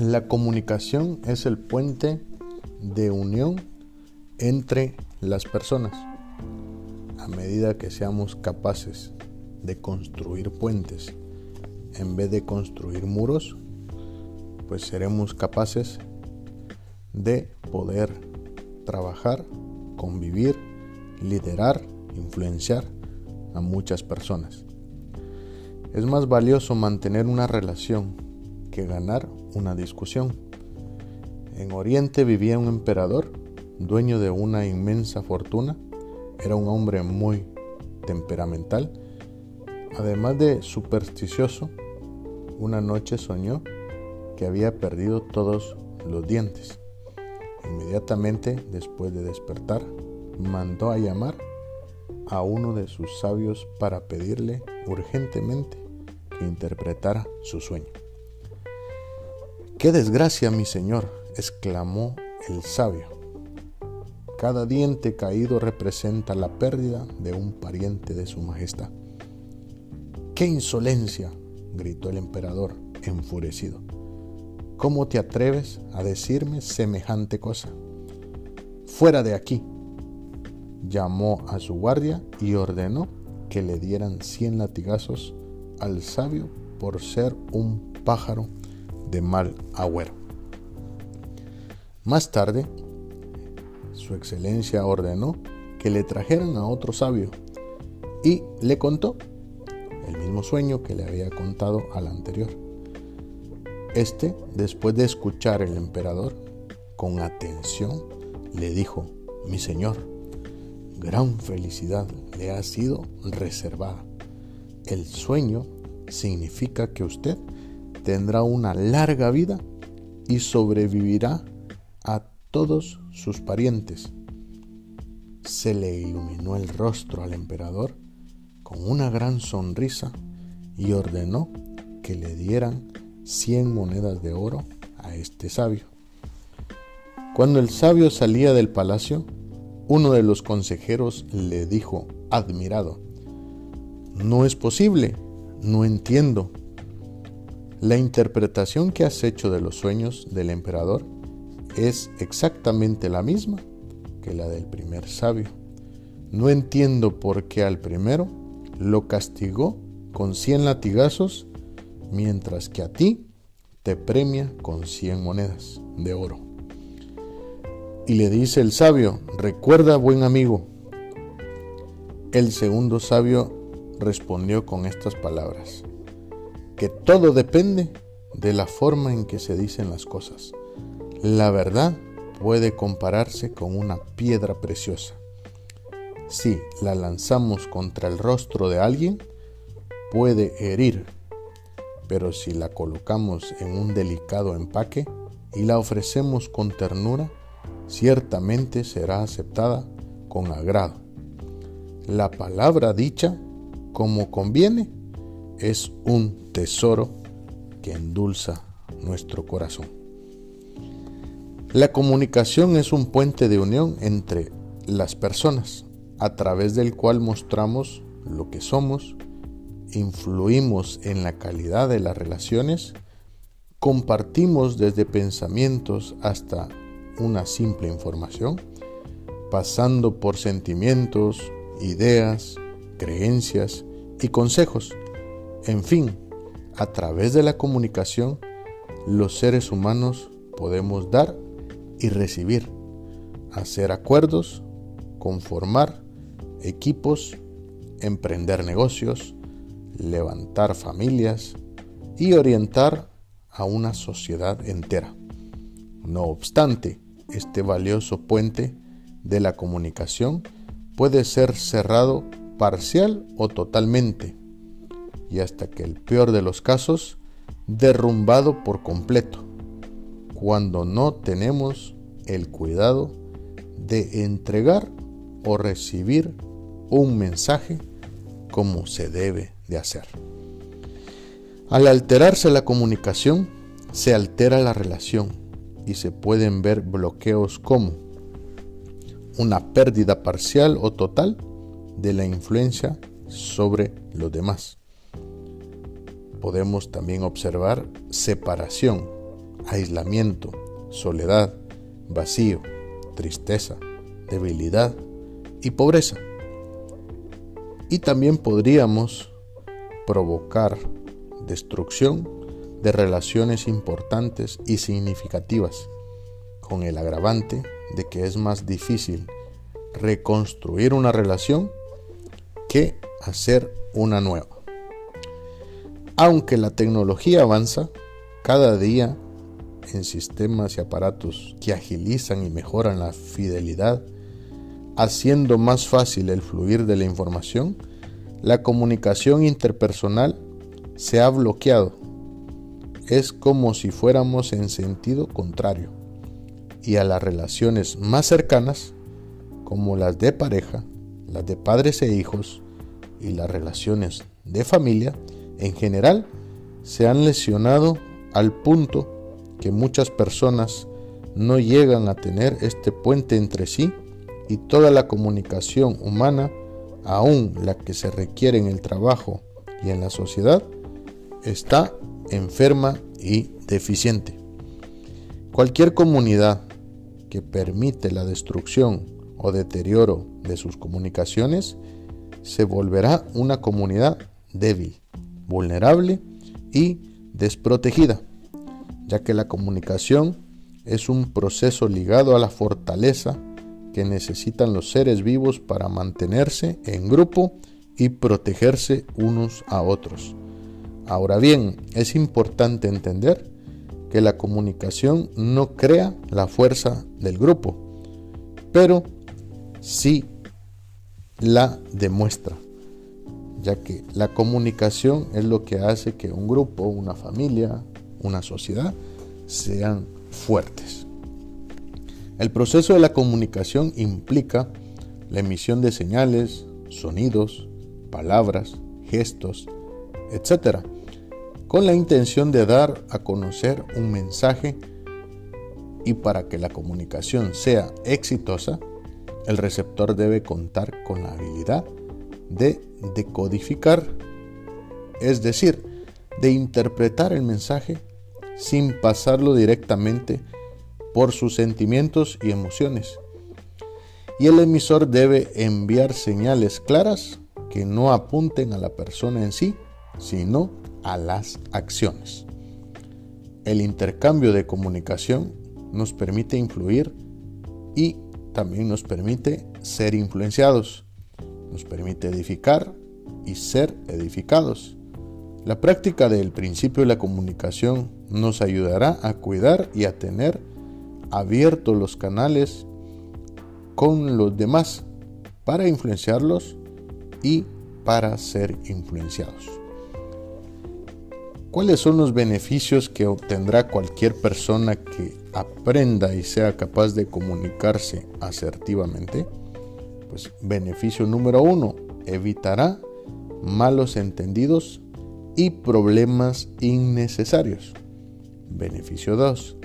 La comunicación es el puente de unión entre las personas. A medida que seamos capaces de construir puentes en vez de construir muros, pues seremos capaces de poder trabajar, convivir, liderar, influenciar a muchas personas. Es más valioso mantener una relación que ganar una discusión. En Oriente vivía un emperador, dueño de una inmensa fortuna. Era un hombre muy temperamental. Además de supersticioso, una noche soñó que había perdido todos los dientes. Inmediatamente después de despertar, mandó a llamar a uno de sus sabios para pedirle urgentemente que interpretara su sueño. ¡Qué desgracia, mi señor! exclamó el sabio. Cada diente caído representa la pérdida de un pariente de su majestad. ¡Qué insolencia! gritó el emperador, enfurecido. ¿Cómo te atreves a decirme semejante cosa? Fuera de aquí. Llamó a su guardia y ordenó que le dieran cien latigazos al sabio por ser un pájaro de mal agüero. Más tarde, su excelencia ordenó que le trajeran a otro sabio y le contó el mismo sueño que le había contado al anterior. Este, después de escuchar el emperador con atención, le dijo, mi señor, gran felicidad le ha sido reservada. El sueño significa que usted tendrá una larga vida y sobrevivirá a todos sus parientes. Se le iluminó el rostro al emperador con una gran sonrisa y ordenó que le dieran cien monedas de oro a este sabio. Cuando el sabio salía del palacio, uno de los consejeros le dijo, admirado, no es posible, no entiendo. La interpretación que has hecho de los sueños del emperador es exactamente la misma que la del primer sabio. No entiendo por qué al primero lo castigó con cien latigazos, mientras que a ti te premia con cien monedas de oro. Y le dice el sabio, recuerda buen amigo. El segundo sabio respondió con estas palabras que todo depende de la forma en que se dicen las cosas. La verdad puede compararse con una piedra preciosa. Si la lanzamos contra el rostro de alguien, puede herir, pero si la colocamos en un delicado empaque y la ofrecemos con ternura, ciertamente será aceptada con agrado. La palabra dicha como conviene es un tesoro que endulza nuestro corazón. La comunicación es un puente de unión entre las personas a través del cual mostramos lo que somos, influimos en la calidad de las relaciones, compartimos desde pensamientos hasta una simple información, pasando por sentimientos, ideas, creencias y consejos en fin, a través de la comunicación, los seres humanos podemos dar y recibir, hacer acuerdos, conformar equipos, emprender negocios, levantar familias y orientar a una sociedad entera. No obstante, este valioso puente de la comunicación puede ser cerrado parcial o totalmente y hasta que el peor de los casos, derrumbado por completo, cuando no tenemos el cuidado de entregar o recibir un mensaje como se debe de hacer. Al alterarse la comunicación, se altera la relación y se pueden ver bloqueos como una pérdida parcial o total de la influencia sobre los demás podemos también observar separación aislamiento, soledad, vacío, tristeza, debilidad y pobreza. Y también podríamos provocar destrucción de relaciones importantes y significativas, con el agravante de que es más difícil reconstruir una relación que hacer una nueva. Aunque la tecnología avanza, cada día en sistemas y aparatos que agilizan y mejoran la fidelidad, haciendo más fácil el fluir de la información, la comunicación interpersonal se ha bloqueado. Es como si fuéramos en sentido contrario. Y a las relaciones más cercanas, como las de pareja, las de padres e hijos y las relaciones de familia, en general, se han lesionado al punto que muchas personas no llegan a tener este puente entre sí y toda la comunicación humana, aún la que se requiere en el trabajo y en la sociedad, está enferma y deficiente. Cualquier comunidad que permite la destrucción o deterioro de sus comunicaciones se volverá una comunidad débil, vulnerable y desprotegida ya que la comunicación es un proceso ligado a la fortaleza que necesitan los seres vivos para mantenerse en grupo y protegerse unos a otros. Ahora bien, es importante entender que la comunicación no crea la fuerza del grupo, pero sí la demuestra, ya que la comunicación es lo que hace que un grupo, una familia, una sociedad sean fuertes. El proceso de la comunicación implica la emisión de señales, sonidos, palabras, gestos, etc., con la intención de dar a conocer un mensaje y para que la comunicación sea exitosa, el receptor debe contar con la habilidad de decodificar, es decir, de interpretar el mensaje sin pasarlo directamente por sus sentimientos y emociones. Y el emisor debe enviar señales claras que no apunten a la persona en sí, sino a las acciones. El intercambio de comunicación nos permite influir y también nos permite ser influenciados, nos permite edificar y ser edificados. La práctica del principio de la comunicación nos ayudará a cuidar y a tener abiertos los canales con los demás para influenciarlos y para ser influenciados. ¿Cuáles son los beneficios que obtendrá cualquier persona que aprenda y sea capaz de comunicarse asertivamente? Pues beneficio número uno, evitará malos entendidos y problemas innecesarios. Beneficio 2.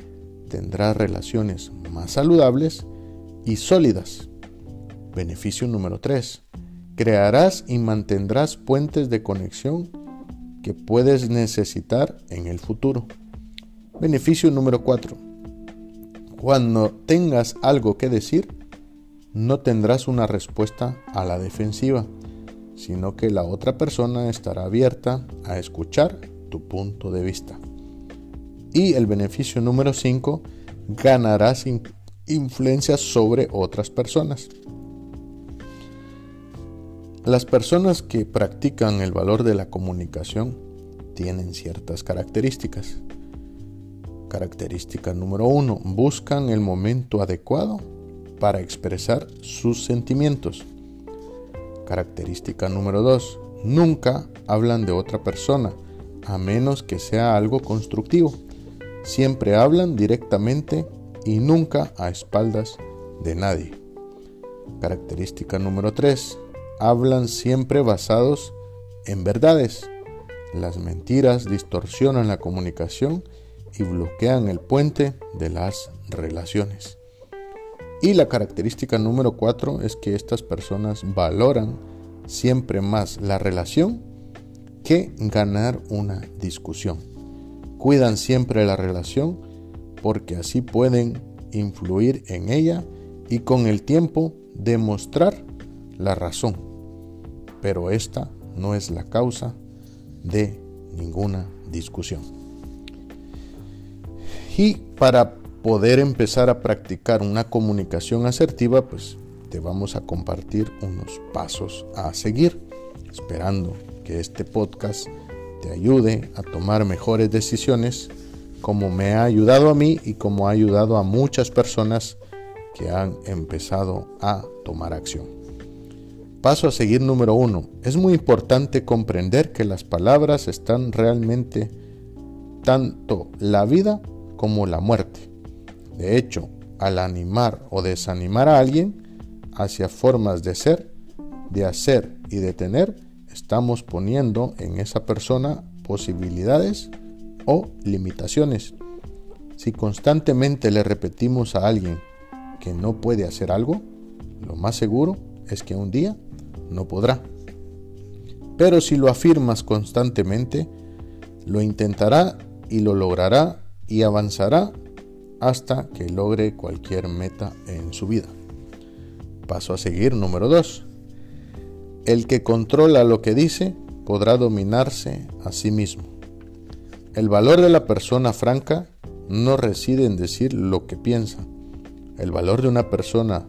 Tendrás relaciones más saludables y sólidas. Beneficio número 3. Crearás y mantendrás puentes de conexión que puedes necesitar en el futuro. Beneficio número 4. Cuando tengas algo que decir, no tendrás una respuesta a la defensiva sino que la otra persona estará abierta a escuchar tu punto de vista. Y el beneficio número 5, ganarás influencia sobre otras personas. Las personas que practican el valor de la comunicación tienen ciertas características. Característica número 1, buscan el momento adecuado para expresar sus sentimientos. Característica número 2. Nunca hablan de otra persona, a menos que sea algo constructivo. Siempre hablan directamente y nunca a espaldas de nadie. Característica número 3. Hablan siempre basados en verdades. Las mentiras distorsionan la comunicación y bloquean el puente de las relaciones. Y la característica número cuatro es que estas personas valoran siempre más la relación que ganar una discusión. Cuidan siempre la relación porque así pueden influir en ella y con el tiempo demostrar la razón. Pero esta no es la causa de ninguna discusión. Y para poder empezar a practicar una comunicación asertiva, pues te vamos a compartir unos pasos a seguir, esperando que este podcast te ayude a tomar mejores decisiones como me ha ayudado a mí y como ha ayudado a muchas personas que han empezado a tomar acción. Paso a seguir número uno. Es muy importante comprender que las palabras están realmente tanto la vida como la muerte. De hecho, al animar o desanimar a alguien hacia formas de ser, de hacer y de tener, estamos poniendo en esa persona posibilidades o limitaciones. Si constantemente le repetimos a alguien que no puede hacer algo, lo más seguro es que un día no podrá. Pero si lo afirmas constantemente, lo intentará y lo logrará y avanzará hasta que logre cualquier meta en su vida. Paso a seguir número 2. El que controla lo que dice podrá dominarse a sí mismo. El valor de la persona franca no reside en decir lo que piensa. El valor de una persona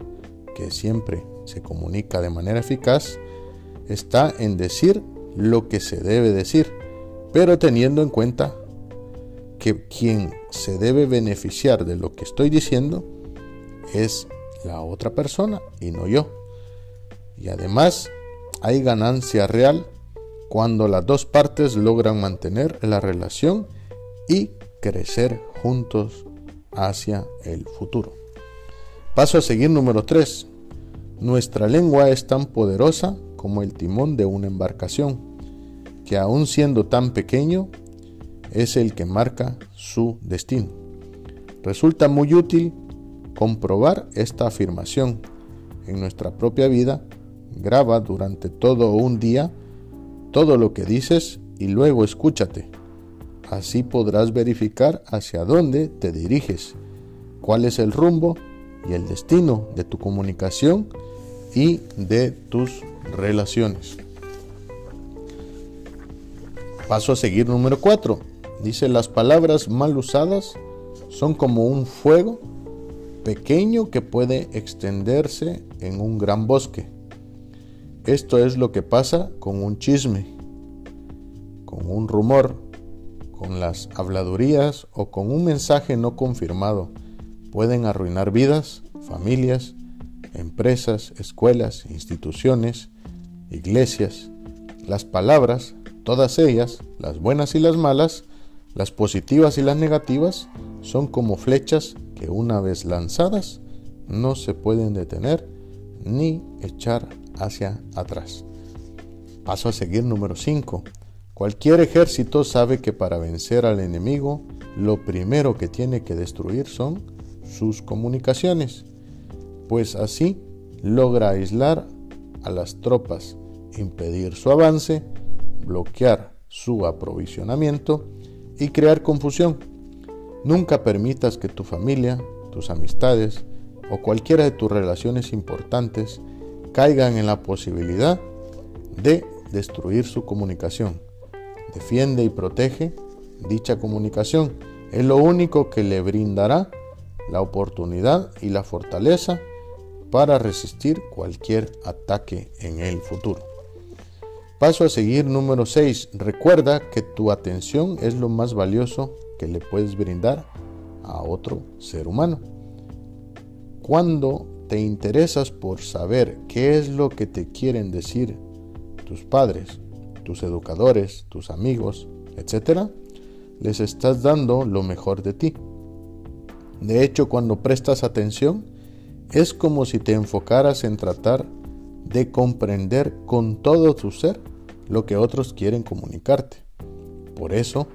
que siempre se comunica de manera eficaz está en decir lo que se debe decir, pero teniendo en cuenta que quien se debe beneficiar de lo que estoy diciendo es la otra persona y no yo. Y además hay ganancia real cuando las dos partes logran mantener la relación y crecer juntos hacia el futuro. Paso a seguir número 3. Nuestra lengua es tan poderosa como el timón de una embarcación, que aun siendo tan pequeño, es el que marca su destino. Resulta muy útil comprobar esta afirmación en nuestra propia vida. Graba durante todo un día todo lo que dices y luego escúchate. Así podrás verificar hacia dónde te diriges, cuál es el rumbo y el destino de tu comunicación y de tus relaciones. Paso a seguir número 4. Dice, las palabras mal usadas son como un fuego pequeño que puede extenderse en un gran bosque. Esto es lo que pasa con un chisme, con un rumor, con las habladurías o con un mensaje no confirmado. Pueden arruinar vidas, familias, empresas, escuelas, instituciones, iglesias. Las palabras, todas ellas, las buenas y las malas, las positivas y las negativas, son como flechas que una vez lanzadas no se pueden detener ni echar hacia atrás. Paso a seguir número 5. Cualquier ejército sabe que para vencer al enemigo lo primero que tiene que destruir son sus comunicaciones, pues así logra aislar a las tropas, impedir su avance, bloquear su aprovisionamiento y crear confusión. Nunca permitas que tu familia, tus amistades o cualquiera de tus relaciones importantes caigan en la posibilidad de destruir su comunicación. Defiende y protege dicha comunicación. Es lo único que le brindará la oportunidad y la fortaleza para resistir cualquier ataque en el futuro. Paso a seguir número 6. Recuerda que tu atención es lo más valioso que le puedes brindar a otro ser humano. Cuando te interesas por saber qué es lo que te quieren decir tus padres, tus educadores, tus amigos, etc., les estás dando lo mejor de ti. De hecho, cuando prestas atención, es como si te enfocaras en tratar de comprender con todo tu ser lo que otros quieren comunicarte. Por eso,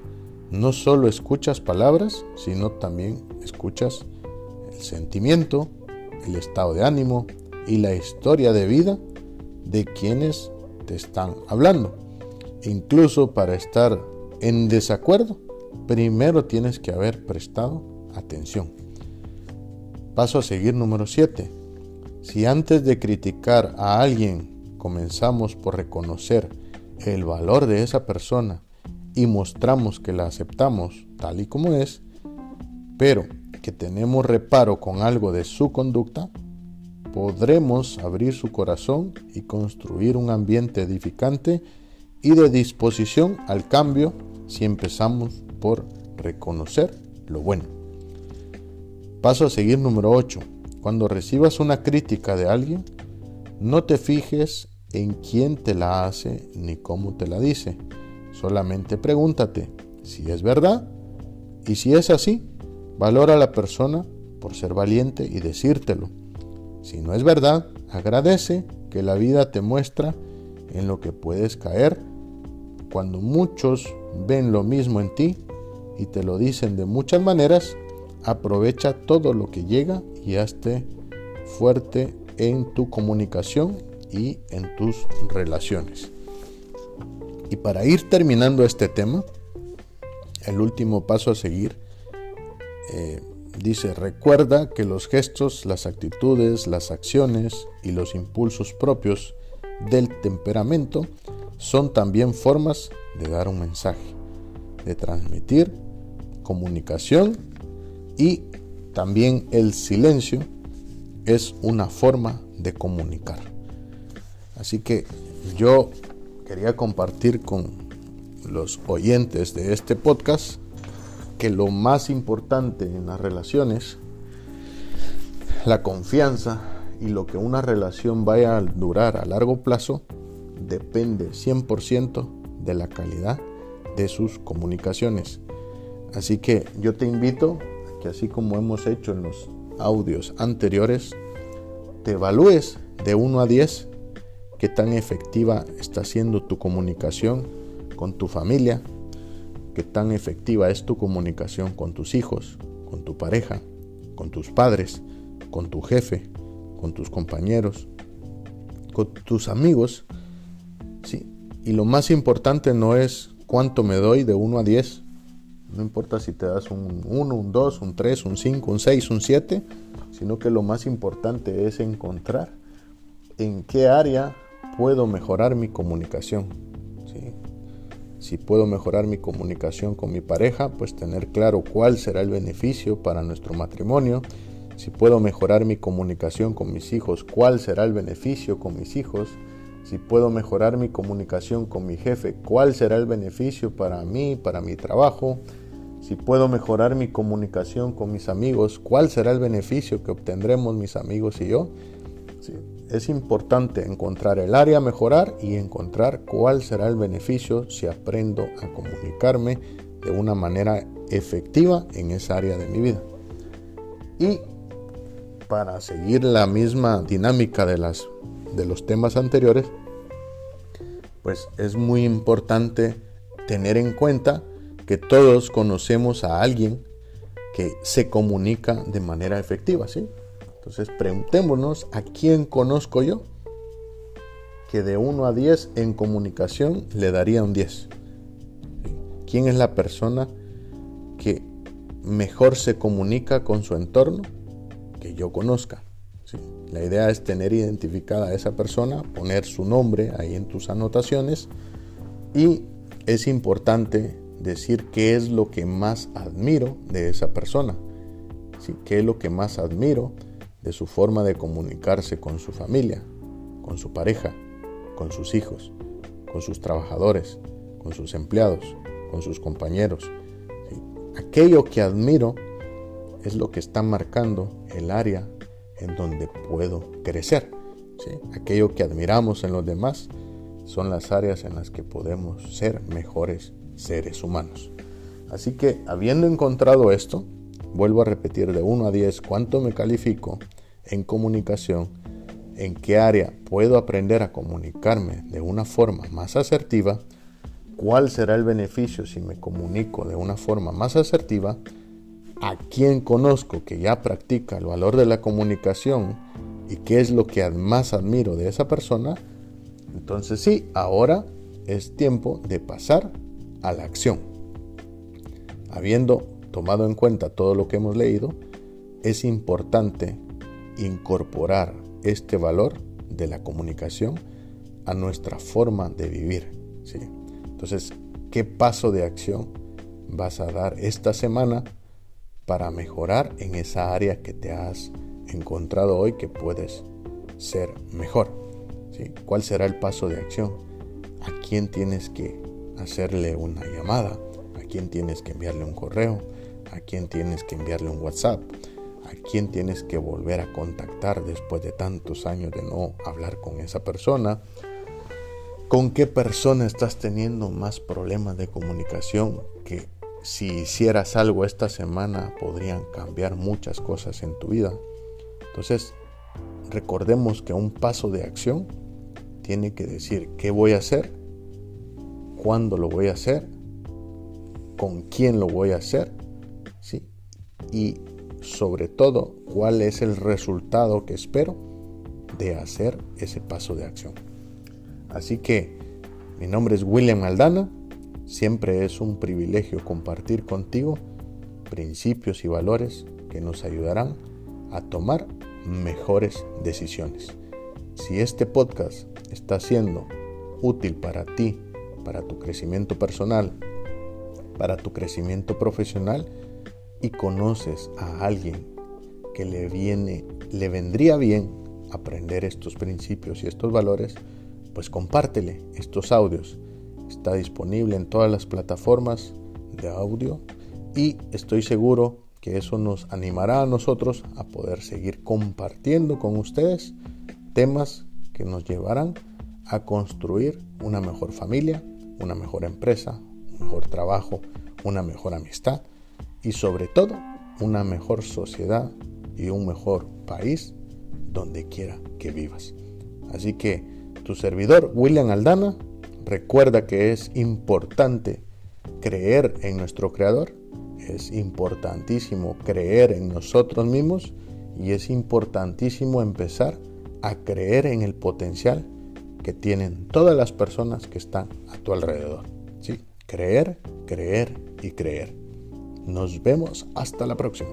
no solo escuchas palabras, sino también escuchas el sentimiento, el estado de ánimo y la historia de vida de quienes te están hablando. Incluso para estar en desacuerdo, primero tienes que haber prestado atención. Paso a seguir número 7. Si antes de criticar a alguien comenzamos por reconocer el valor de esa persona y mostramos que la aceptamos tal y como es, pero que tenemos reparo con algo de su conducta, podremos abrir su corazón y construir un ambiente edificante y de disposición al cambio si empezamos por reconocer lo bueno. Paso a seguir número 8. Cuando recibas una crítica de alguien, no te fijes en quién te la hace ni cómo te la dice. Solamente pregúntate si es verdad y si es así, valora a la persona por ser valiente y decírtelo. Si no es verdad, agradece que la vida te muestra en lo que puedes caer cuando muchos ven lo mismo en ti y te lo dicen de muchas maneras, aprovecha todo lo que llega y hazte fuerte en tu comunicación y en tus relaciones. Y para ir terminando este tema, el último paso a seguir eh, dice, recuerda que los gestos, las actitudes, las acciones y los impulsos propios del temperamento son también formas de dar un mensaje, de transmitir comunicación y también el silencio es una forma de comunicar. Así que yo quería compartir con los oyentes de este podcast que lo más importante en las relaciones, la confianza y lo que una relación vaya a durar a largo plazo, depende 100% de la calidad de sus comunicaciones. Así que yo te invito que así como hemos hecho en los audios anteriores, te evalúes de 1 a 10 qué tan efectiva está siendo tu comunicación con tu familia, qué tan efectiva es tu comunicación con tus hijos, con tu pareja, con tus padres, con tu jefe, con tus compañeros, con tus amigos ¿sí? Y lo más importante no es cuánto me doy de 1 a 10. No importa si te das un 1, un 2, un 3, un 5, un 6, un 7, sino que lo más importante es encontrar en qué área puedo mejorar mi comunicación. Si puedo mejorar mi comunicación con mi pareja, pues tener claro cuál será el beneficio para nuestro matrimonio. Si puedo mejorar mi comunicación con mis hijos, cuál será el beneficio con mis hijos si puedo mejorar mi comunicación con mi jefe, cuál será el beneficio para mí, para mi trabajo, si puedo mejorar mi comunicación con mis amigos, cuál será el beneficio que obtendremos mis amigos y yo. es importante encontrar el área a mejorar y encontrar cuál será el beneficio si aprendo a comunicarme de una manera efectiva en esa área de mi vida. Y para seguir la misma dinámica de las de los temas anteriores, pues es muy importante tener en cuenta que todos conocemos a alguien que se comunica de manera efectiva, ¿sí? Entonces preguntémonos a quién conozco yo que de 1 a 10 en comunicación le daría un 10. ¿Quién es la persona que mejor se comunica con su entorno que yo conozca? La idea es tener identificada a esa persona, poner su nombre ahí en tus anotaciones y es importante decir qué es lo que más admiro de esa persona, ¿sí? qué es lo que más admiro de su forma de comunicarse con su familia, con su pareja, con sus hijos, con sus trabajadores, con sus empleados, con sus compañeros. Aquello que admiro es lo que está marcando el área en donde puedo crecer. Aquello que admiramos en los demás son las áreas en las que podemos ser mejores seres humanos. Así que habiendo encontrado esto, vuelvo a repetir de 1 a 10 cuánto me califico en comunicación, en qué área puedo aprender a comunicarme de una forma más asertiva, cuál será el beneficio si me comunico de una forma más asertiva, a quien conozco que ya practica el valor de la comunicación y qué es lo que más admiro de esa persona, entonces sí, ahora es tiempo de pasar a la acción. Habiendo tomado en cuenta todo lo que hemos leído, es importante incorporar este valor de la comunicación a nuestra forma de vivir. ¿sí? Entonces, ¿qué paso de acción vas a dar esta semana para mejorar en esa área que te has encontrado hoy que puedes ser mejor? ¿sí? ¿Cuál será el paso de acción? ¿A quién tienes que hacerle una llamada? ¿A quién tienes que enviarle un correo? ¿A quién tienes que enviarle un WhatsApp? ¿A quién tienes que volver a contactar después de tantos años de no hablar con esa persona? ¿Con qué persona estás teniendo más problemas de comunicación que si hicieras algo esta semana podrían cambiar muchas cosas en tu vida? Entonces, recordemos que un paso de acción tiene que decir qué voy a hacer, cuándo lo voy a hacer, con quién lo voy a hacer, ¿sí? Y sobre todo, cuál es el resultado que espero de hacer ese paso de acción. Así que mi nombre es William Aldana, siempre es un privilegio compartir contigo principios y valores que nos ayudarán a tomar mejores decisiones. Si este podcast está siendo útil para ti, para tu crecimiento personal, para tu crecimiento profesional y conoces a alguien que le viene, le vendría bien aprender estos principios y estos valores, pues compártele estos audios. Está disponible en todas las plataformas de audio y estoy seguro que eso nos animará a nosotros a poder seguir compartiendo con ustedes temas que nos llevarán a construir una mejor familia, una mejor empresa, un mejor trabajo, una mejor amistad y sobre todo una mejor sociedad y un mejor país donde quiera que vivas. Así que tu servidor William Aldana recuerda que es importante creer en nuestro Creador, es importantísimo creer en nosotros mismos y es importantísimo empezar a creer en el potencial que tienen todas las personas que están a tu alrededor. ¿sí? Creer, creer y creer. Nos vemos hasta la próxima.